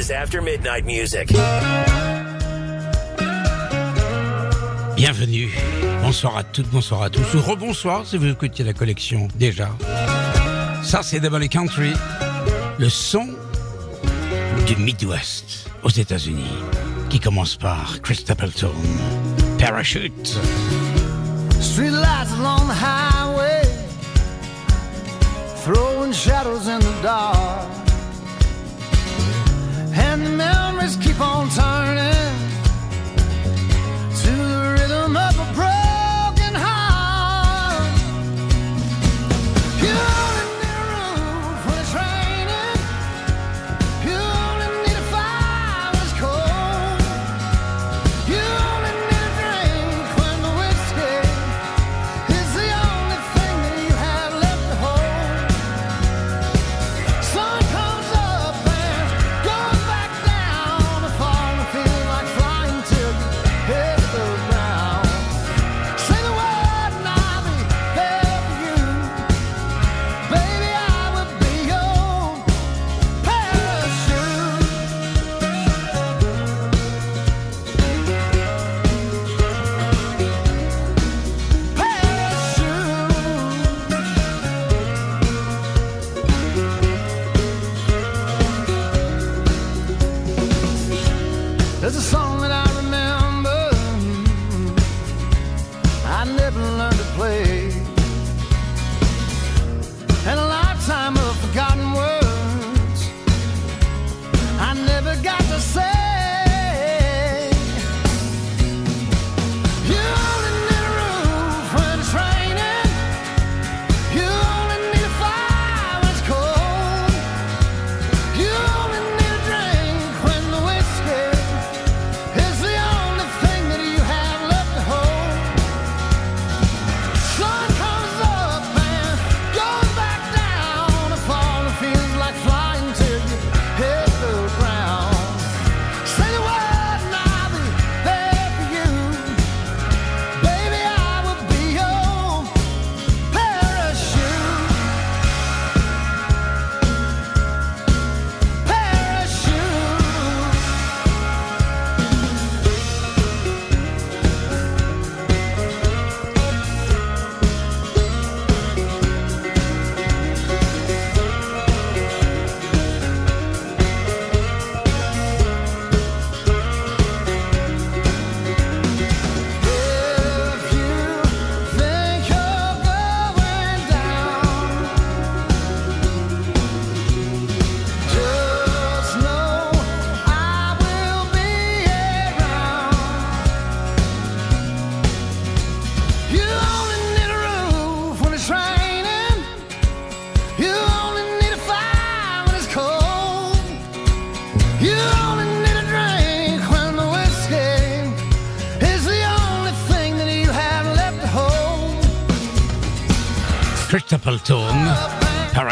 Is After Midnight Music. Bienvenue. Bonsoir à toutes, bonsoir à tous. Ou rebonsoir si vous écoutiez la collection déjà. Ça, c'est W Country, le son du Midwest aux États-Unis, qui commence par Chris Stapleton, Parachute. Street lights along the highway, throwing shadows in the dark. Memories keep on turning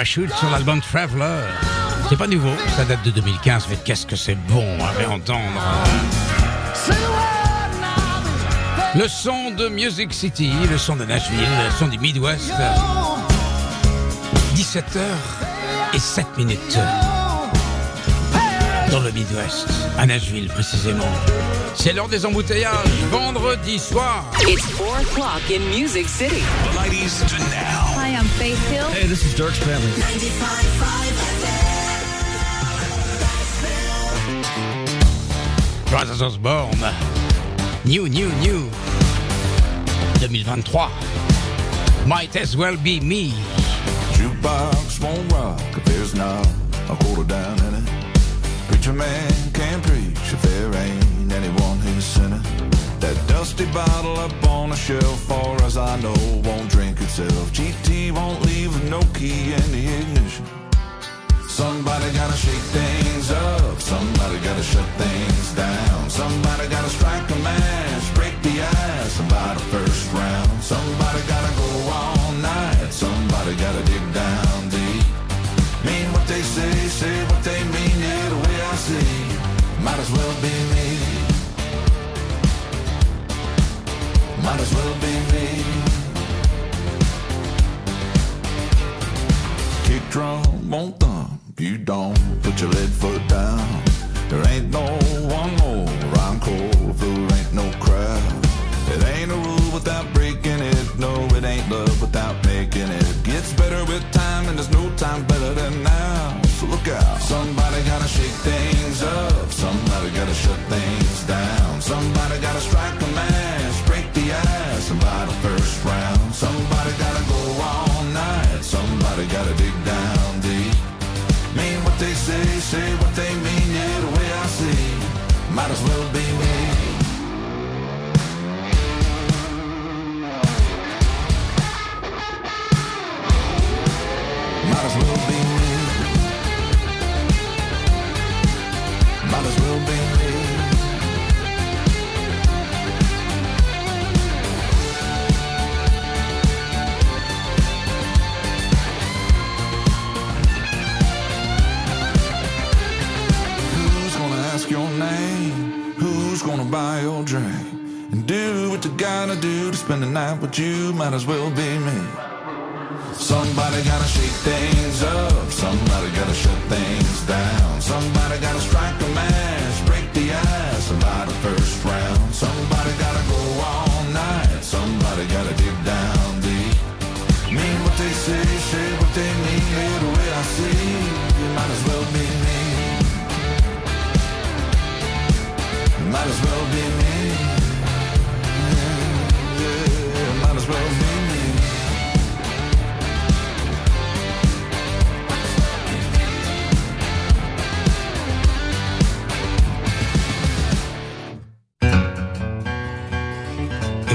Parachute sur l'album Traveler. C'est pas nouveau, ça date de 2015, mais qu'est-ce que c'est bon à réentendre. The Le son de Music City, le son de Nashville, le son du Midwest. 17h et 7 minutes dans le Midwest, à Nashville précisément. C'est l'heure des embouteillages, vendredi soir. It's 4 o'clock in Music City. Ladies to now. Faith Hill. Hey, this is Dirk Bentley. 95.5 Francis Osborne. New, new, new. 2023. Might as well be me. Jukebox won't rock if there's not a quarter down in it. Preacher man can't preach if there ain't anyone who's sinning. Bottle up on a shelf, far as I know, won't drink itself. GT won't leave no key in the ignition. Somebody gotta shake things up. Somebody gotta shut things down. Somebody gotta strike a match, break the ice about first round. Somebody gotta go all night. Somebody gotta dig down deep. Mean what they say, say what they mean. Yeah, the way I see, might as well be me. Might as well be me. Kick drum won't thump. You don't put your lead foot down. There ain't no one more. I'm cold. There ain't no crowd. It ain't a rule without breaking it. No, it ain't love without making it. Gets better with time, and there's no time better than now. So look out. Somebody gotta shake things up. Somebody gotta shut things down. Somebody gotta strike a match, the first round. Somebody gotta go all night. Somebody gotta dig down deep. Mean what they say, say what they mean, buy your drink? And do what you gotta do to spend the night with you, might as well be me. Somebody gotta shake things up, somebody gotta shut things down. Somebody gotta strike a match,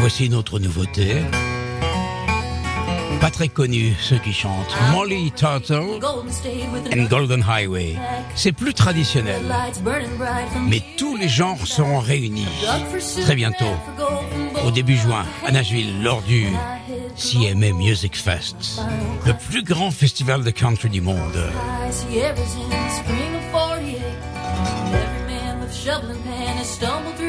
voici une autre nouveauté. Pas très connue, ceux qui chantent. Molly Turtle and Golden Highway. C'est plus traditionnel. Mais tous les genres seront réunis très bientôt, au début juin, à Nashville, lors du CMA Music Fest, le plus grand festival de country du monde. Sierras in the spring of 48. And every man with shovel and pan has stumbled through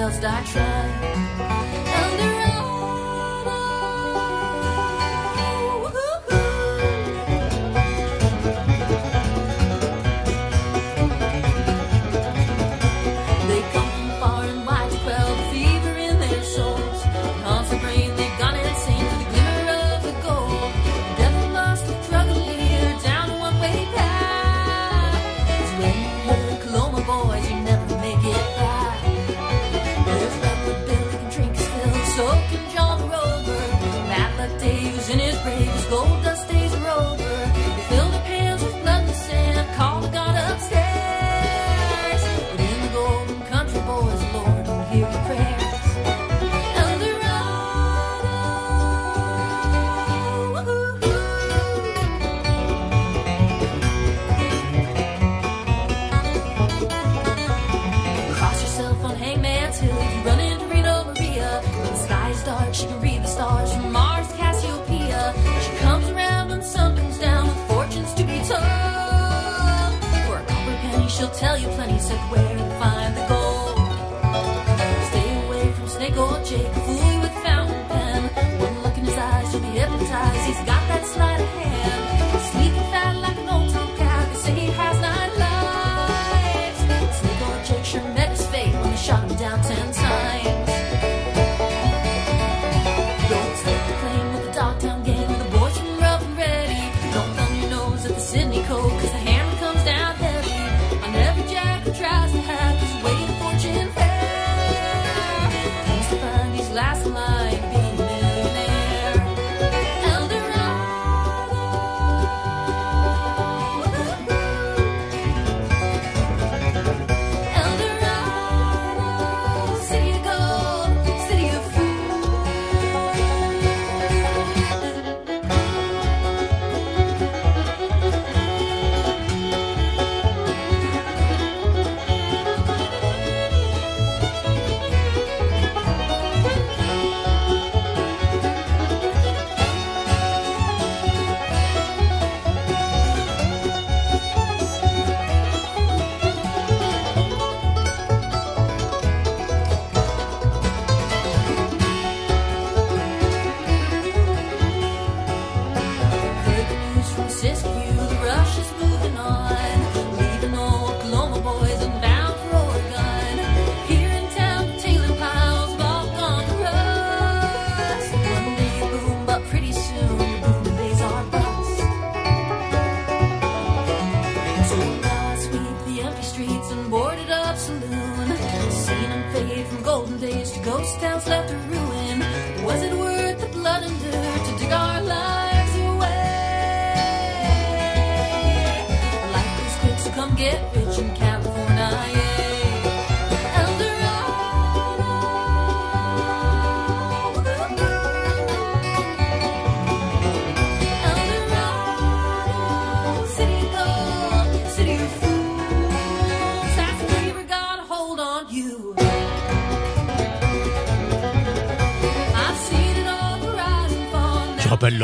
else I try.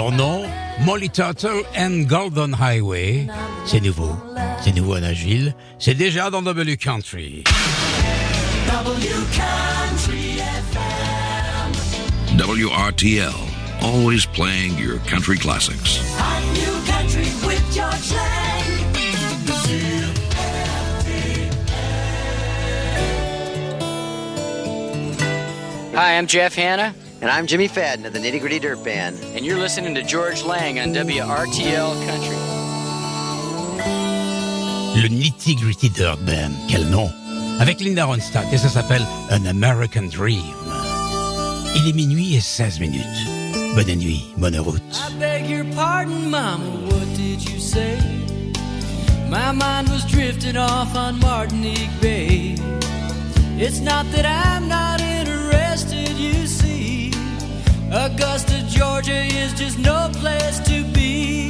Je rappelle leur nom, Molly Turtle and Golden Highway. C'est nouveau, c'est nouveau à Nashville, c'est déjà dans W Country. WRTL, always playing your country classics. Country with George Lang. Hi, I'm Jeff Hanna. And I'm Jimmy Fadden of the Nitty Gritty Dirt Band. And you're listening to George Lang on WRTL Country. Le Nitty Gritty Dirt Band, quel nom Avec Linda Ronstadt et ça s'appelle An American Dream. Il est minuit et 16 minutes. Bonne nuit, bonne route. I beg your pardon, Mama, what did you say? My mind was drifting off on Martinique Bay. It's not that I'm not interested, you see. Augusta, Georgia is just no place to be.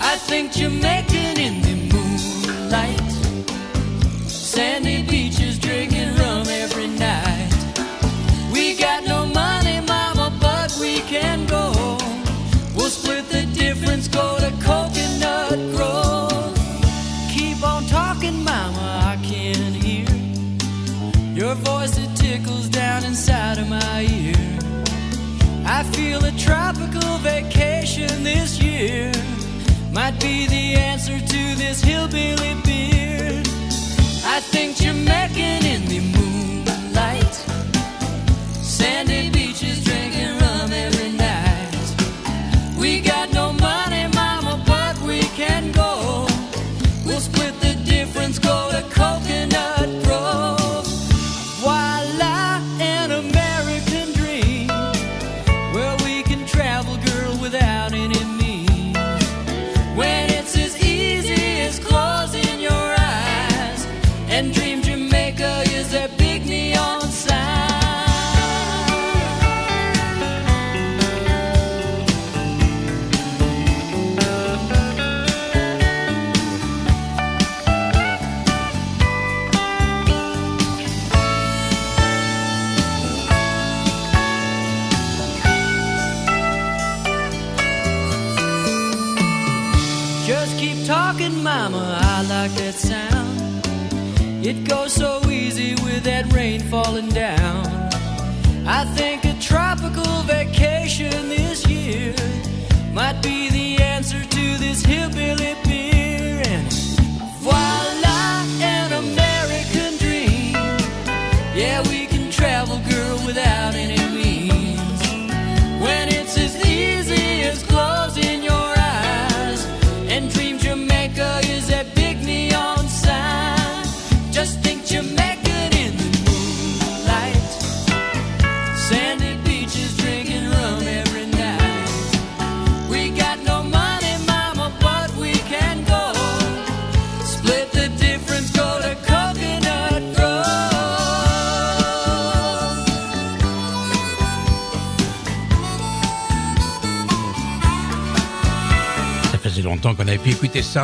I think Jamaican in the moonlight. Sandy beaches drinking rum every night. We got no money, mama, but we can go. We'll split the difference, go to Coconut Grove. Keep on talking, mama, I can hear your voice It tickles down inside of my ear. I feel a tropical vacation this year might be the answer to this hillbilly beer. I think Jamaican in the moonlight, sandy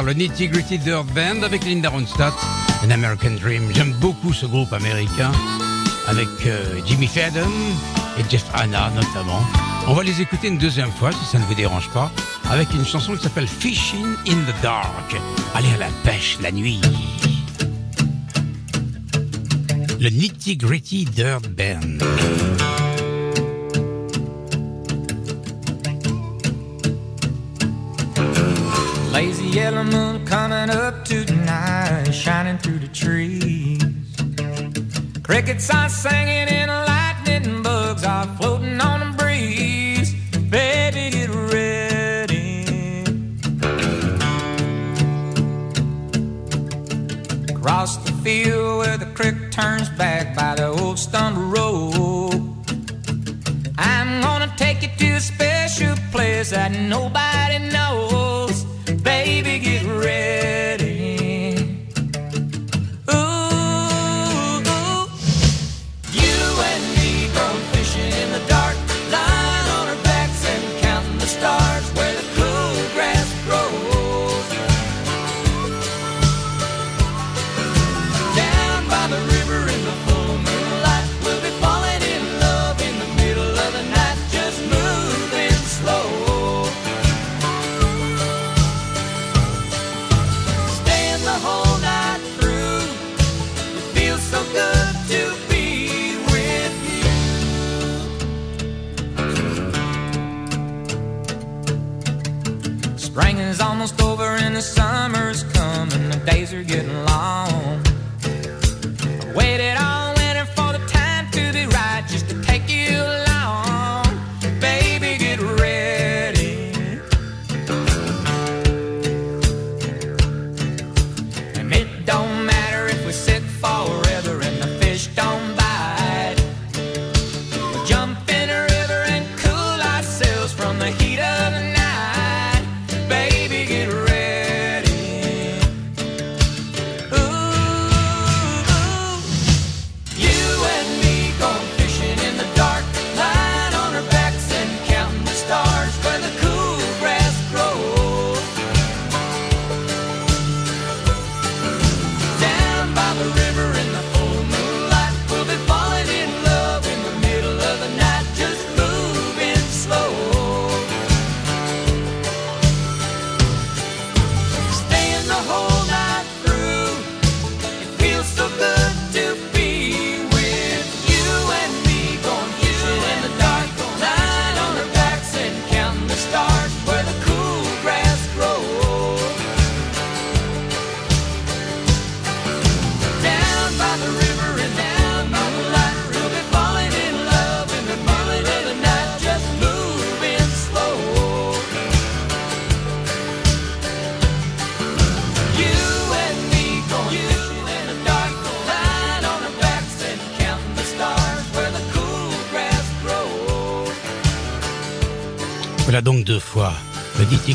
Le Nitty Gritty Dirt Band avec Linda Ronstadt, An American Dream. J'aime beaucoup ce groupe américain avec euh, Jimmy Fadden et Jeff Hanna notamment. On va les écouter une deuxième fois si ça ne vous dérange pas avec une chanson qui s'appelle Fishing in the Dark. Aller à la pêche la nuit. Le Nitty Gritty Dirt Band. Yellow moon coming up tonight, shining through the trees. Crickets are singing and lightning bugs are floating on the breeze. Baby, get ready. Across the field where the creek turns back by the old stone road. I'm gonna take you to a special place that nobody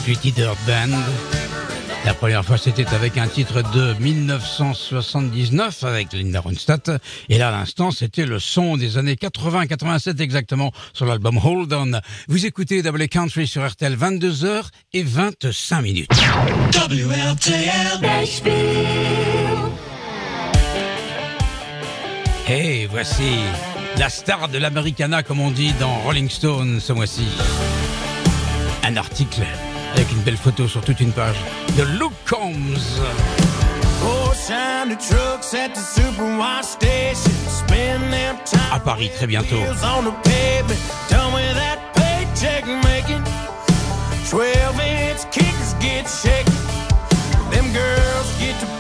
Gritty Dirt Band. La première fois, c'était avec un titre de 1979 avec Linda Ronstadt. Et là, à l'instant, c'était le son des années 80-87 exactement sur l'album Hold On. Vous écoutez Double Country sur RTL 22h et 25 minutes. Et voici la star de l'Americana, comme on dit dans Rolling Stone ce mois-ci. Un article avec une belle photo sur toute une page de Luke Combs. Oh, À Paris, très bientôt. wheels on the pavement. Done with that paycheck making. 12 inch kickers get shaken. Them girls get to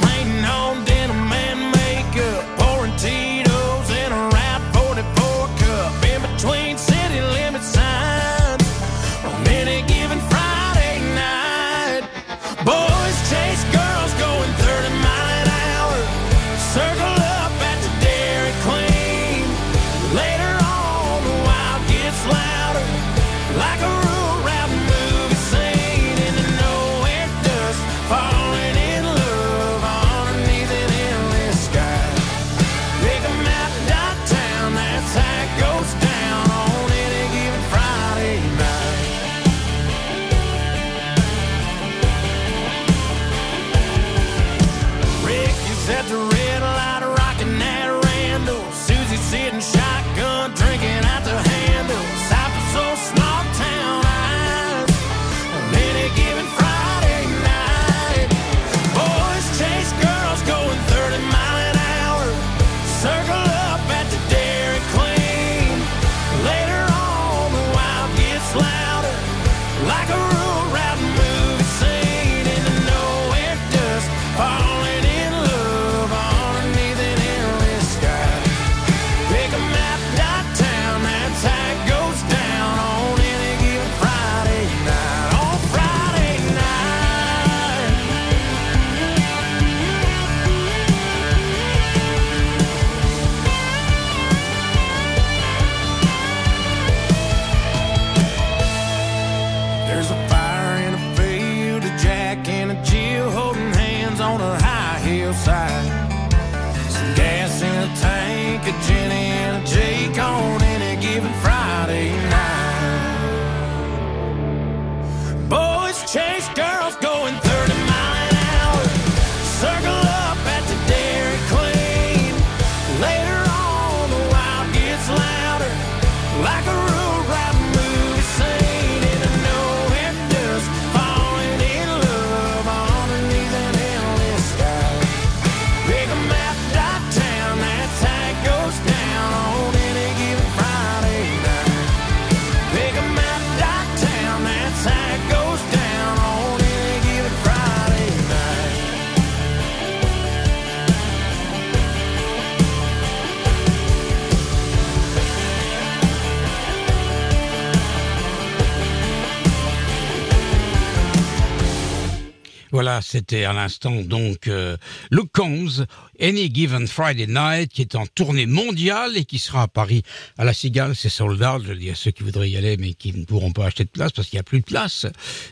C'était à l'instant donc euh, Luke Combs, Any Given Friday Night, qui est en tournée mondiale et qui sera à Paris à la Cigale. C'est sold out, je le dis à ceux qui voudraient y aller, mais qui ne pourront pas acheter de place parce qu'il n'y a plus de place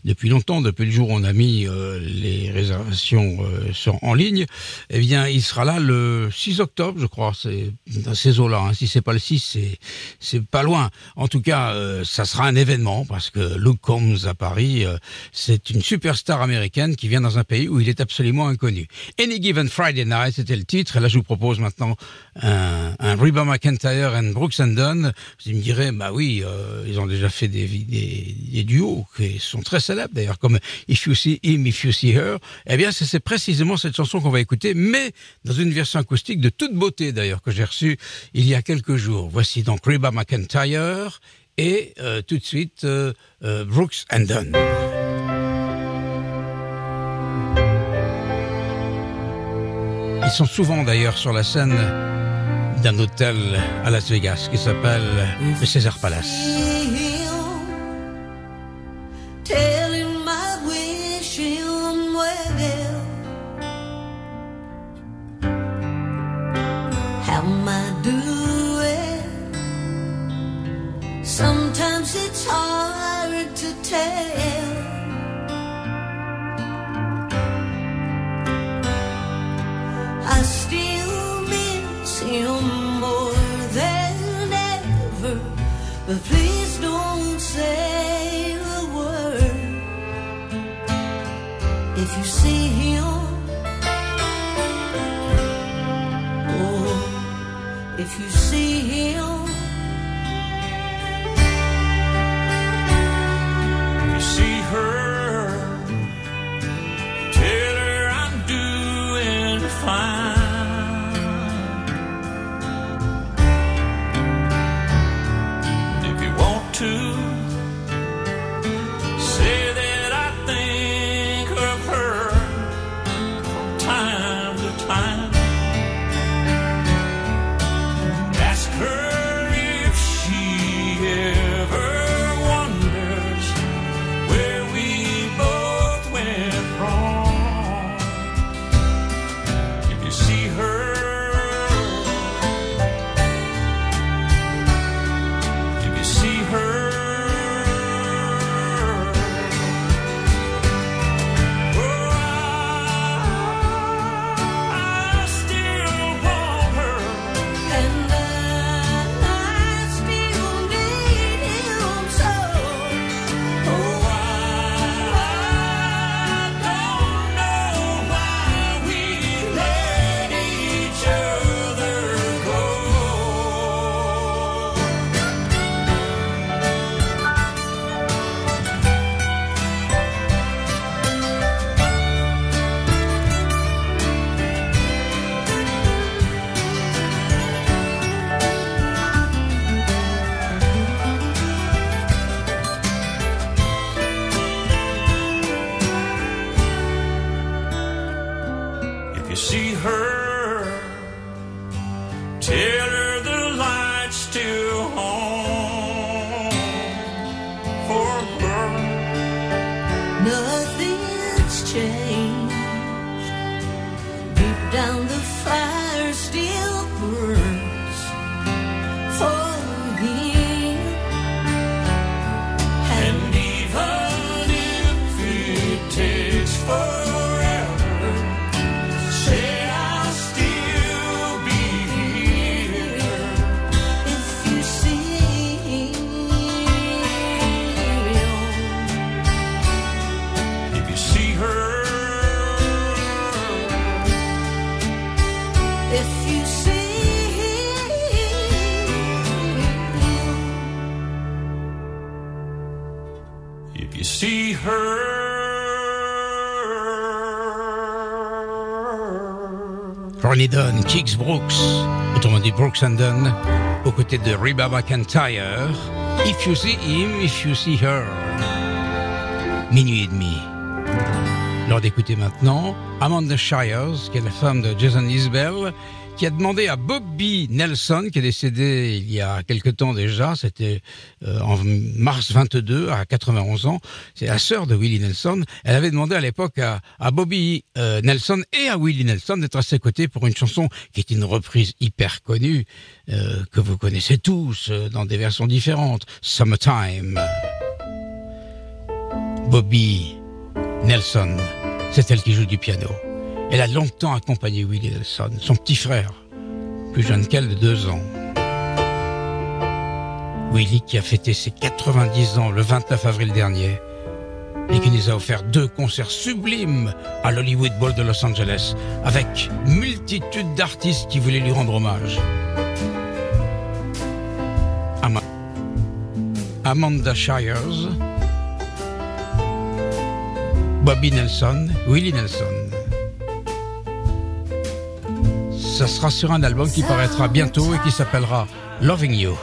depuis longtemps, depuis le jour où on a mis euh, les réservations euh, en ligne. Eh bien, il sera là le 6 octobre, je crois. C'est dans ces eaux-là. Hein. Si c'est pas le 6, c'est pas loin. En tout cas, euh, ça sera un événement parce que Luke Combs à Paris, c'est une superstar américaine qui vient dans un pays où il est absolument inconnu. Any Given Friday Night, c'était le titre. Et là, je vous propose maintenant un, un Reba McIntyre and Brooks and Dunn. Vous me direz, bah oui, euh, ils ont déjà fait des, duos qui sont très célèbres d'ailleurs, comme If You See Him, If You See Her. Eh bien, c'est précisément cette chanson qu'on va écouter, mais dans une version acoustique de toute beauté d'ailleurs que j'ai reçue il y a quelques jours. Voici donc Reba McIntyre et euh, tout de suite euh, Brooks and Dunn. Ils sont souvent d'ailleurs sur la scène d'un hôtel à Las Vegas qui s'appelle le César Palace. Kix Brooks, autrement dit Brooks and Dunn, aux côtés de Reba McIntyre. If you see him, if you see her. Minuit et demi. L'heure d'écouter maintenant Amanda Shires, qui est la femme de Jason Isbell, qui a demandé à Bobby Nelson, qui est décédé il y a quelque temps déjà, c'était euh, en mars 22 à 91 ans, c'est la sœur de Willie Nelson, elle avait demandé à l'époque à, à Bobby euh, Nelson et à Willie Nelson d'être à ses côtés pour une chanson qui est une reprise hyper connue, euh, que vous connaissez tous euh, dans des versions différentes, Summertime. Bobby Nelson, c'est elle qui joue du piano. Elle a longtemps accompagné Willie Nelson, son petit frère, plus jeune qu'elle de deux ans. Willie qui a fêté ses 90 ans le 29 avril dernier et qui nous a offert deux concerts sublimes à l'Hollywood Bowl de Los Angeles avec multitude d'artistes qui voulaient lui rendre hommage. Ama- Amanda Shires, Bobby Nelson, Willie Nelson. Ça sera sur un album qui paraîtra bientôt et qui s'appellera Loving You.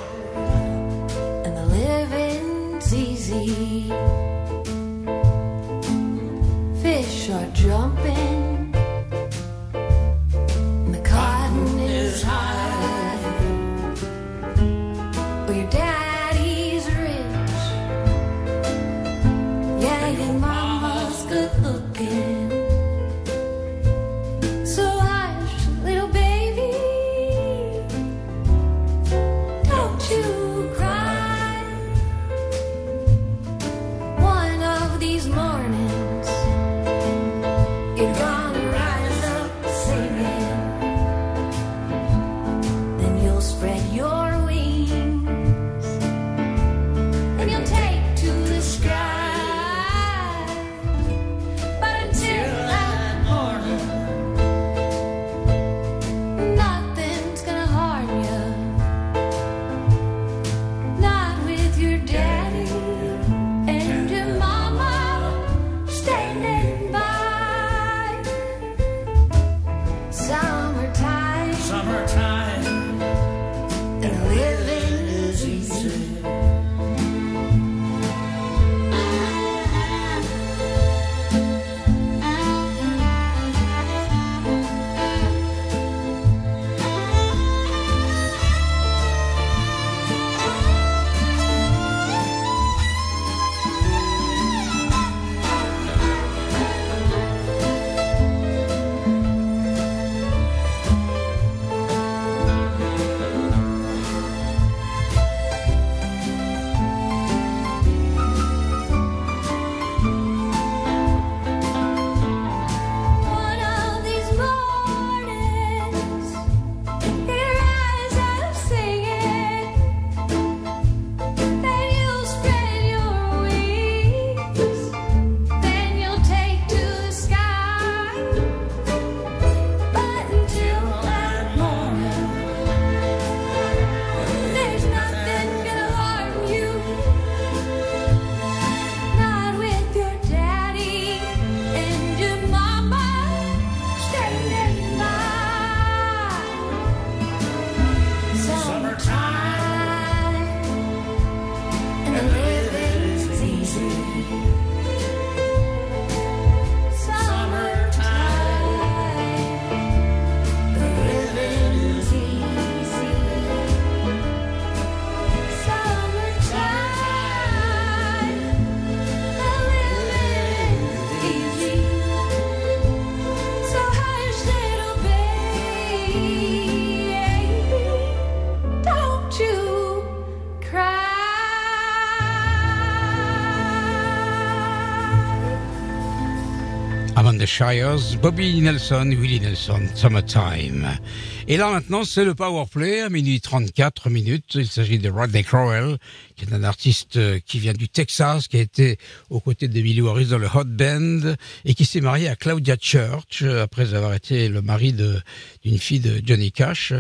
Amanda Shires, Bobby Nelson, Willie Nelson, Summertime. Et là maintenant, c'est le Power Play à minuit 34 minutes. Il s'agit de Rodney Crowell, qui est un artiste euh, qui vient du Texas, qui a été aux côtés de Billy Harris dans le Hot Band et qui s'est marié à Claudia Church euh, après avoir été le mari d'une fille de Johnny Cash.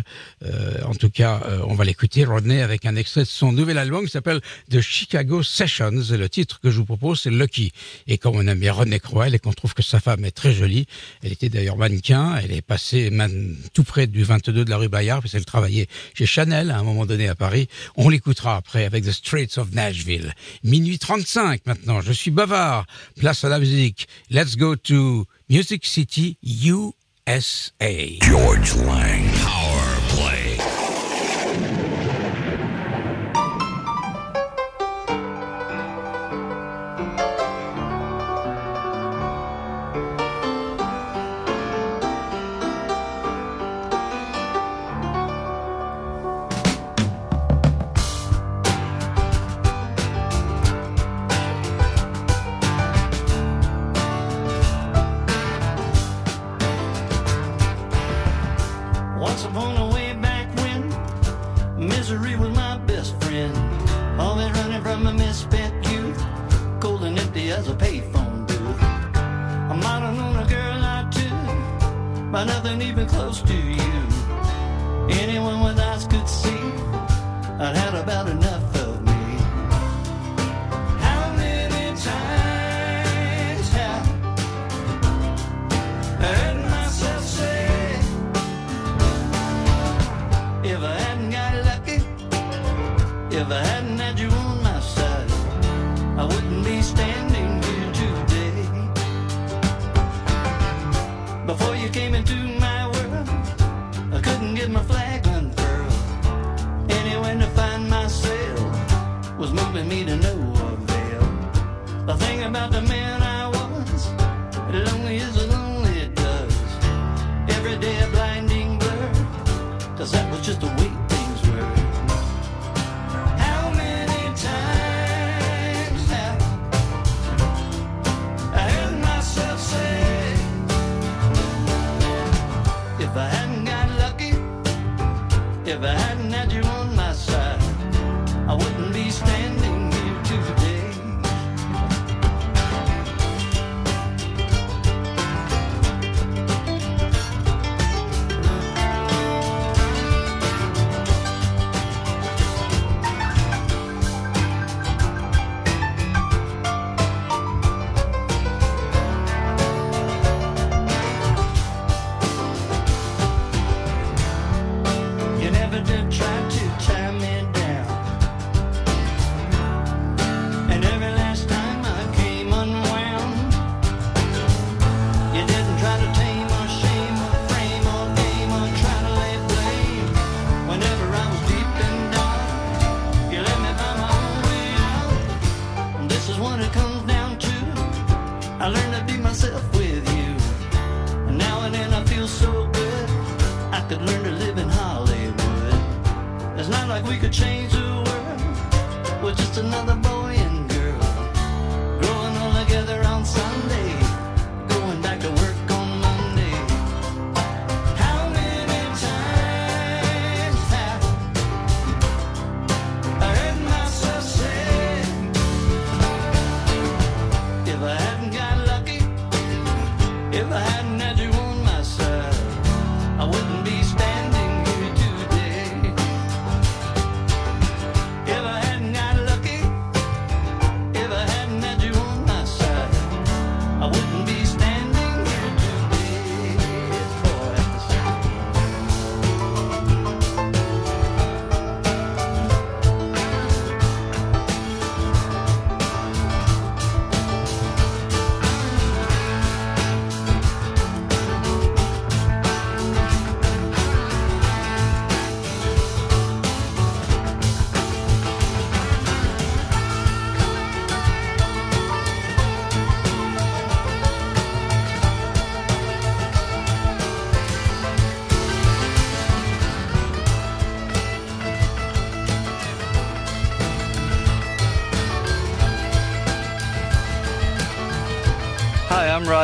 Euh, en tout cas, on va l'écouter, Rodney, avec un extrait de son nouvel album qui s'appelle The Chicago Sessions. Et le titre que je vous propose, c'est Lucky. Et comme on aime bien Rodney Crowell et qu'on trouve que sa femme est très jolie, elle était d'ailleurs mannequin, elle est passée tout près du 22 de la rue Bayard, parce qu'elle travaillait chez Chanel à un moment donné à Paris. On l'écoutera après avec The Straits of Nashville. Minuit 35 maintenant, je suis bavard. Place à la musique. Let's go to Music City, USA. George Lang.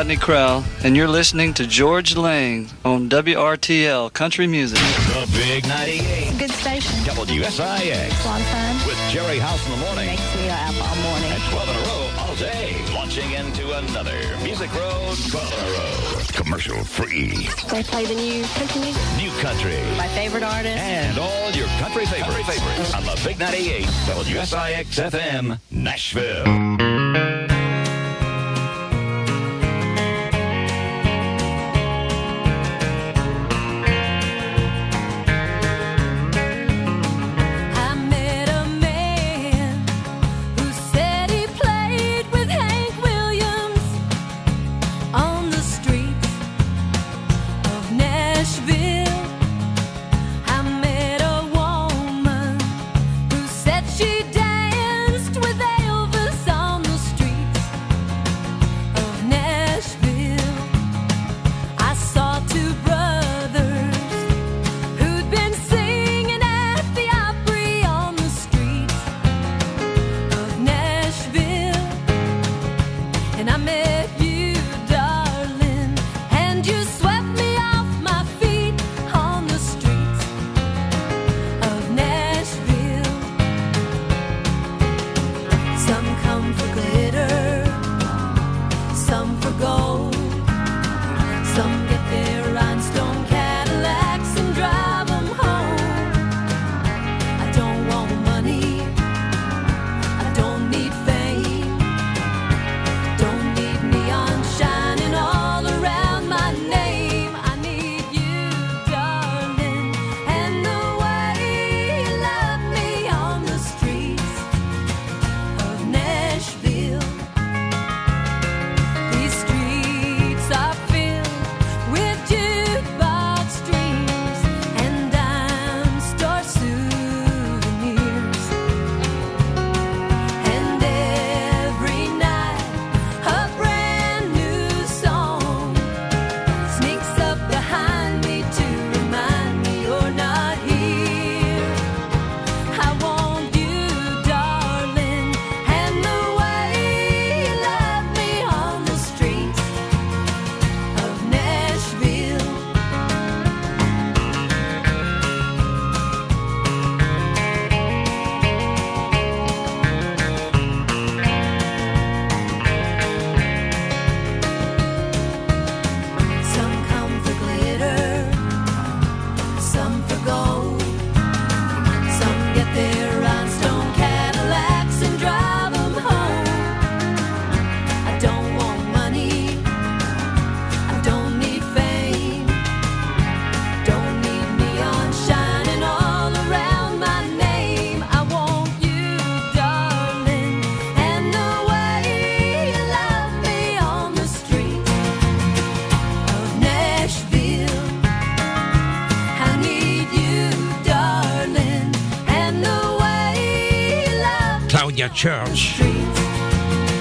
Rodney Crowell, and you're listening to George Lang on WRTL Country Music. The Big 98. Good station. WSIX. It's a lot of fun. With Jerry House in the morning. It makes me up all morning. At 12 in a row all day. Launching into another Music Road 12 in a row. Commercial free. They play the new country music. New country. My favorite artist. And all your country favorites. Country favorites. On the Big 98 WSIX FM Nashville.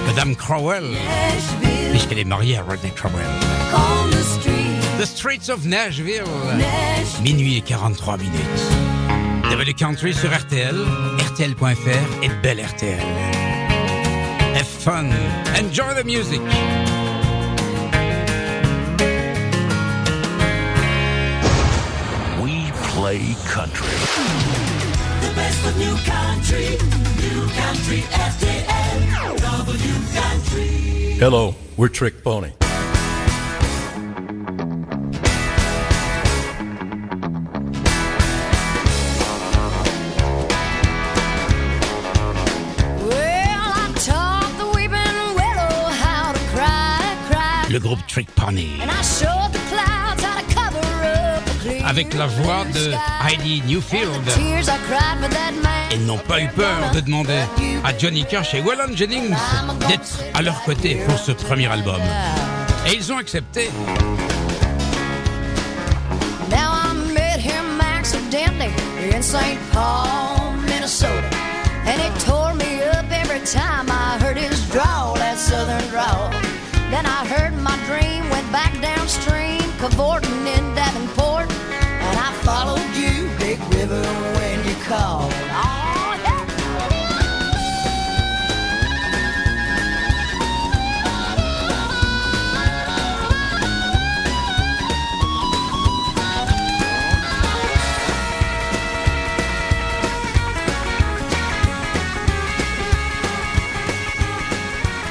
Madame Crowell, puisqu'elle est mariée à Rodney Crowell. The street, The Streets of Nashville, minuit et 43 minutes. W Country sur RTL, RTL.fr et Belle RTL. Have fun, enjoy the music. We play country. The best of new country, new country FTL, W country. Hello, we're Trick Pony. Well, I taught the weeping willow oh, how to cry, cry. Le groupe Trick Pony. Avec la voix de. Heidi Newfield. Ils n'ont pas eu peur de demander à Johnny Cash et Waylon Jennings d'être à leur côté pour ce premier album. Et ils ont accepté. In St. Paul, Minnesota. And it tore me up every time I heard his drawl, that southern drawl. Then I heard my dream, went back downstream, cavorting in Davenport. Followed you, Big River, when you called.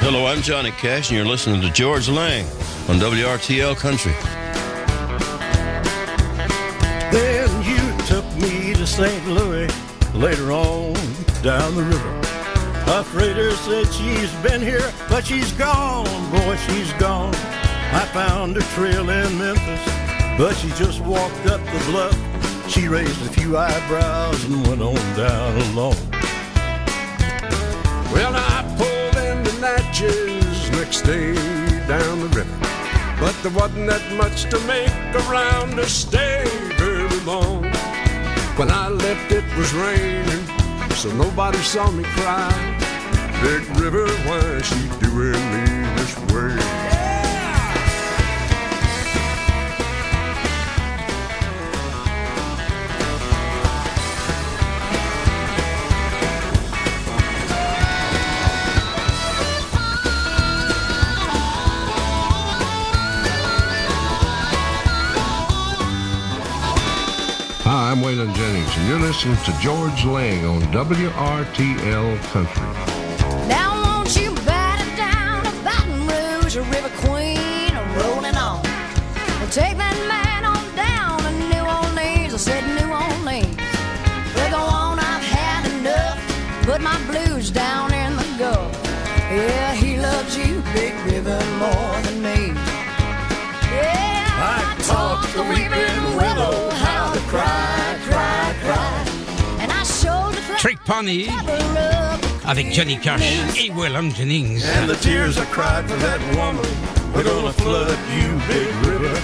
Hello, I'm Johnny Cash, and you're listening to George Lang on WRTL Country. Then you took me to St. Louis later on down the river. A freighter said she's been here, but she's gone, boy, she's gone. I found her trail in Memphis, but she just walked up the bluff. She raised a few eyebrows and went on down alone. Well, I pulled into Natchez next day down the river. But there wasn't that much to make around to stay When I left, it was raining, so nobody saw me cry. Big River, why she doing me this way? And you're listening to George Lang on WRTL Country. Now won't you bat it down to Baton Rouge, a River Queen, a rolling on. Well, take that man the Trick Pony avec Johnny Cash et Waylon Jennings. And the tears I cried for that woman, we're gonna flood you, Big River.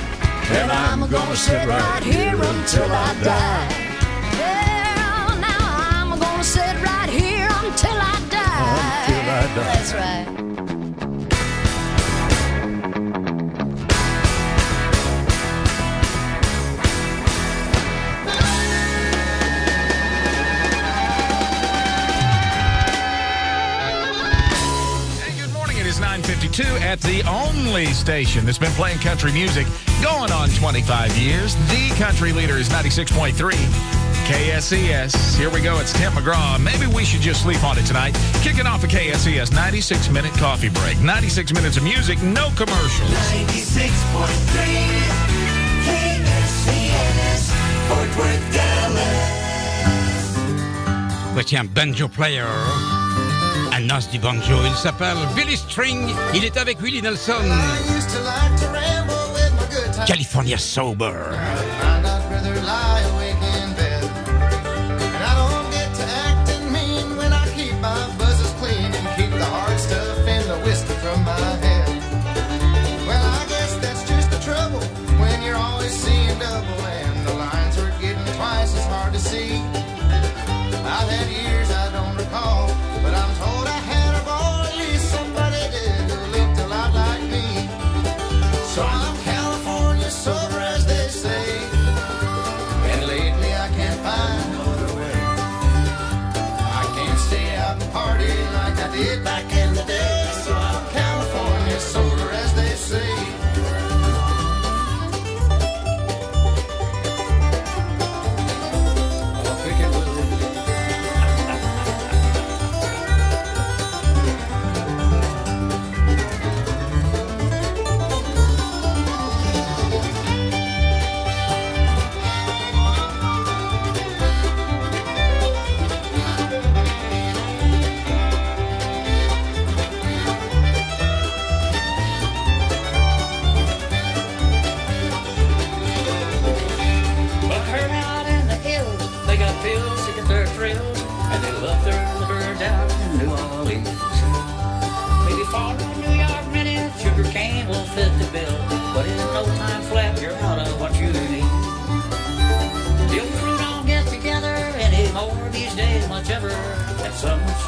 And I'm gonna sit right here until I die. Well, now I'm gonna sit right here until I die. Until I die. That's right. 9:52 at the only station that's been playing country music going on 25 years. The country leader is 96.3 KSES. Here we go. It's Tim McGraw. Maybe we should just sleep on it tonight. Kicking off a KSES 96 minute coffee break. 96 minutes of music, no commercials. 96.3 KSCS, Fort Worth, Dallas. Voici un banjo player, un du banjo. Il s'appelle Billy String. Il est avec Willie Nelson. used to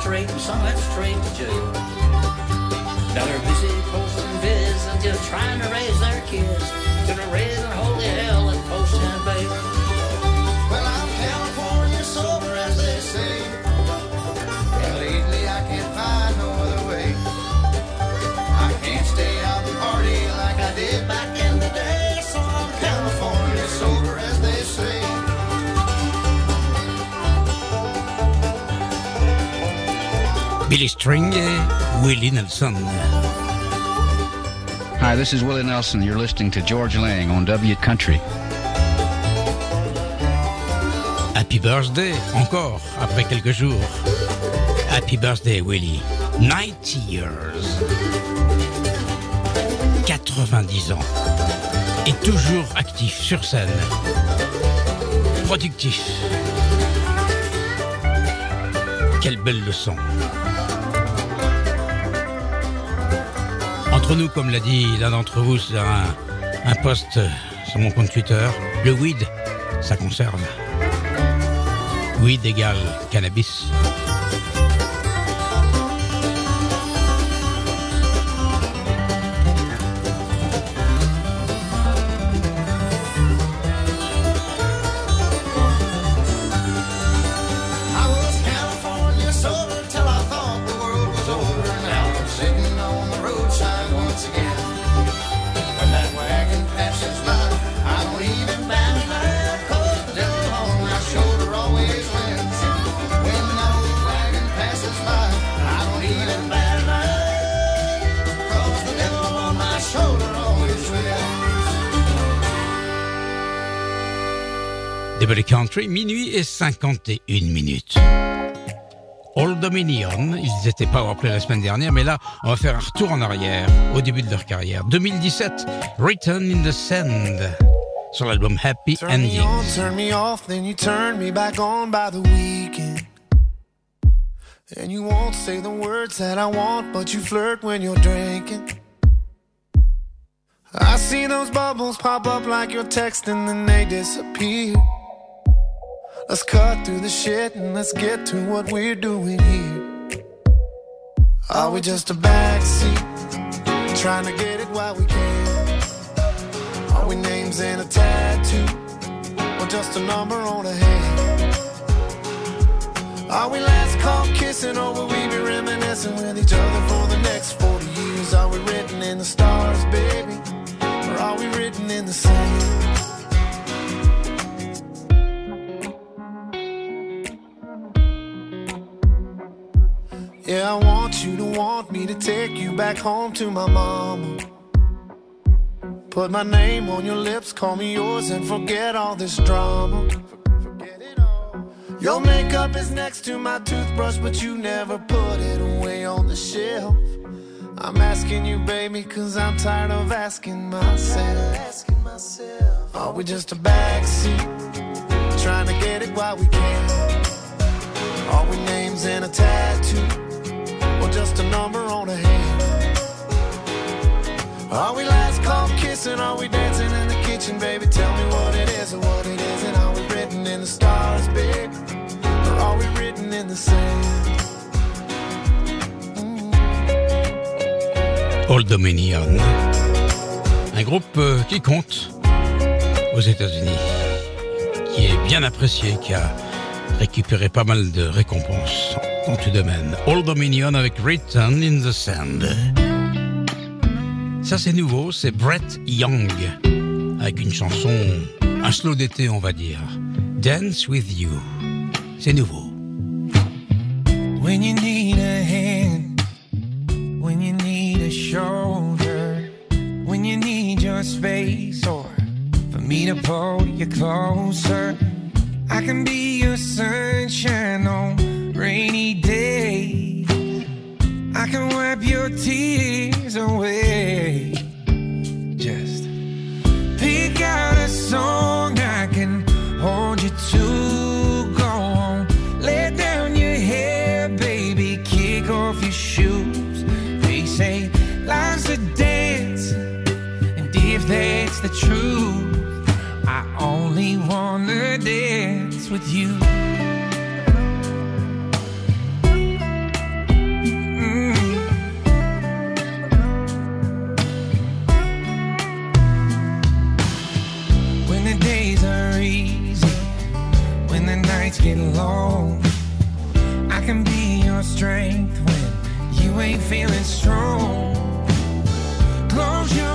straight and some went straight to jail. Now they're busy posting vids and just trying to raise their kids Billy String et Willie Nelson. Hi, this is Willie Nelson. You're listening to George Lang on W Country. Happy birthday, encore, après quelques jours. Happy birthday, Willie. 90 years. 90 ans. Et toujours actif sur scène. Productif. Quelle belle leçon. Entre nous, comme l'a dit l'un d'entre vous sur un, un post sur mon compte Twitter, le weed, ça conserve. Weed égale cannabis. Double Country, minuit et 51 minutes. Old Dominion, ils étaient pas rappelés la semaine dernière, mais là, on va faire un retour en arrière, au début de leur carrière. 2017, Written in the Sand, sur l'album Happy Turn me Endings. on, turn me off, then you turn me back on by the weekend. And you won't say the words that I want, but you flirt when you're drinking. I see those bubbles pop up like you're texting, then they disappear. Let's cut through the shit and let's get to what we're doing here. Are we just a backseat, trying to get it while we can? Are we names in a tattoo, or just a number on a hand? Are we last call kissing, or will we be reminiscing with each other for the next 40 years? Are we written in the stars, baby, or are we written in the sand? Yeah, I want you to want me to take you back home to my mama. Put my name on your lips, call me yours, and forget all this drama. Your makeup is next to my toothbrush, but you never put it away on the shelf. I'm asking you, baby, cause I'm tired of asking myself. Are we just a backseat, trying to get it while we can? Are we names in a tattoo, just a number on a hand? Are we last call kissing? Are we dancing in the kitchen, baby? Tell me what it is or what it isn't. Are we written in the stars, baby? Or are we written in the sand? Old Dominion. Un groupe euh, qui compte aux États-Unis, qui est bien apprécié, qui a récupéré pas mal de récompenses important tout de même. Old Dominion avec Written in the Sand. Ça c'est nouveau, c'est Brett Young avec une chanson, un slow d'été on va dire. Dance with You. C'est nouveau. When you need a hand, when you need a shoulder, when you need your space, or for me to pull you closer, I can be your sunshine on rainy day. I can wipe your tears away. Just pick out a song I can hold you to. Go on, let down your hair, baby, kick off your shoes. They say life's a dance, and if that's the truth, I only wanna dance with you. I can be your strength when you ain't feeling strong. Close your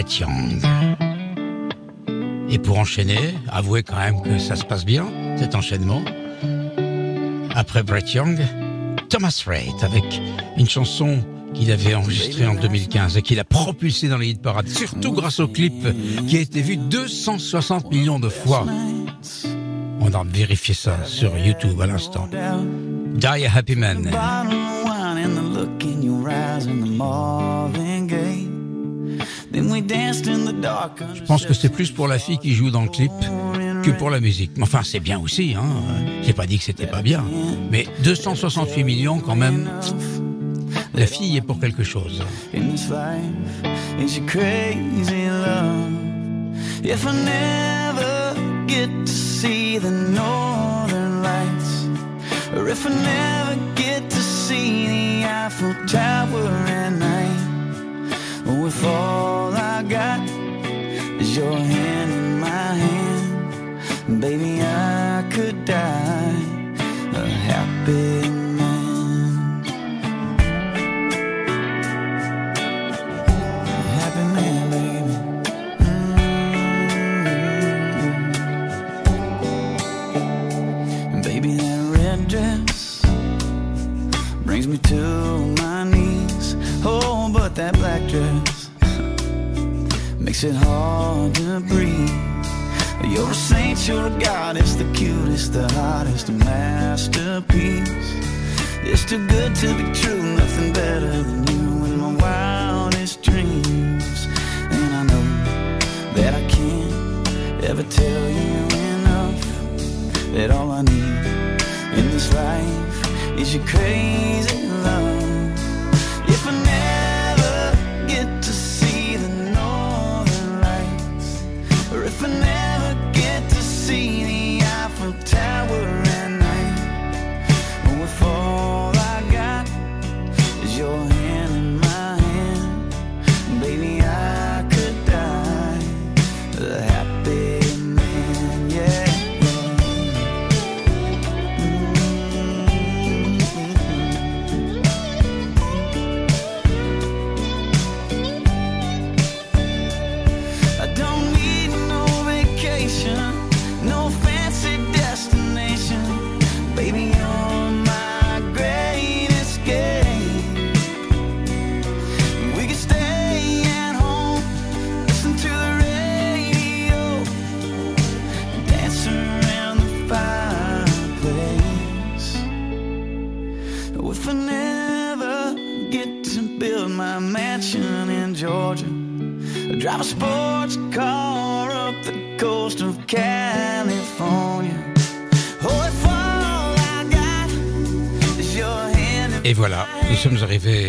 Brett. Et pour enchaîner, avouez quand même que ça se passe bien, cet enchaînement. Après Brett Young, Thomas Rhett avec une chanson qu'il avait enregistrée en 2015 et qu'il a propulsée dans les hit parades, surtout grâce au clip qui a été vu 260 millions de fois. On a vérifié ça sur YouTube à l'instant. Die a Happy Man. Je pense que c'est plus pour la fille qui joue dans le clip que pour la musique. Enfin, c'est bien aussi, hein. J'ai pas dit que c'était pas bien. Mais 268 millions quand même. La fille est pour quelque chose. in this life is your crazy love? If I never get to see the northern lights, or if I never get to see the Eiffel Tower at night, or if all I got is your hand in my hand, baby, I could die a happy man. Happy man, baby. Mm. Baby, that red dress brings me to makes it hard to breathe. You're a saint, you're a goddess, the cutest, the hottest, masterpiece. It's too good to be true, nothing better than you in my wildest dreams. And I know that I can't ever tell you enough that all I need in this life is your crazy love.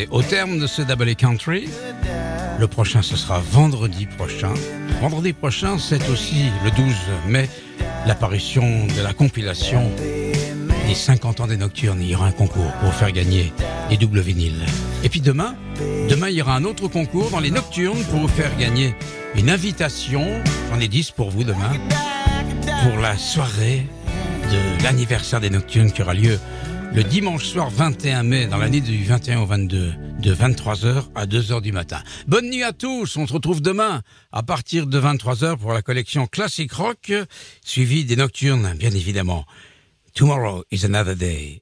Au terme de ce Double Country. Le prochain, ce sera vendredi prochain. Vendredi prochain, c'est aussi le 12 mai, l'apparition de la compilation des 50 ans des Nocturnes. Il y aura un concours pour faire gagner les doubles vinyles. Et puis demain, demain, il y aura un autre concours dans les Nocturnes pour vous faire gagner une invitation. J'en ai 10 pour vous demain, pour la soirée de l'anniversaire des Nocturnes qui aura lieu le dimanche soir 21 mai, dans l'année du 21 au 22, de 23h à 2h du matin. Bonne nuit à tous, on se retrouve demain à partir de 23h pour la collection Classic Rock, suivie des Nocturnes, bien évidemment. Tomorrow is another day.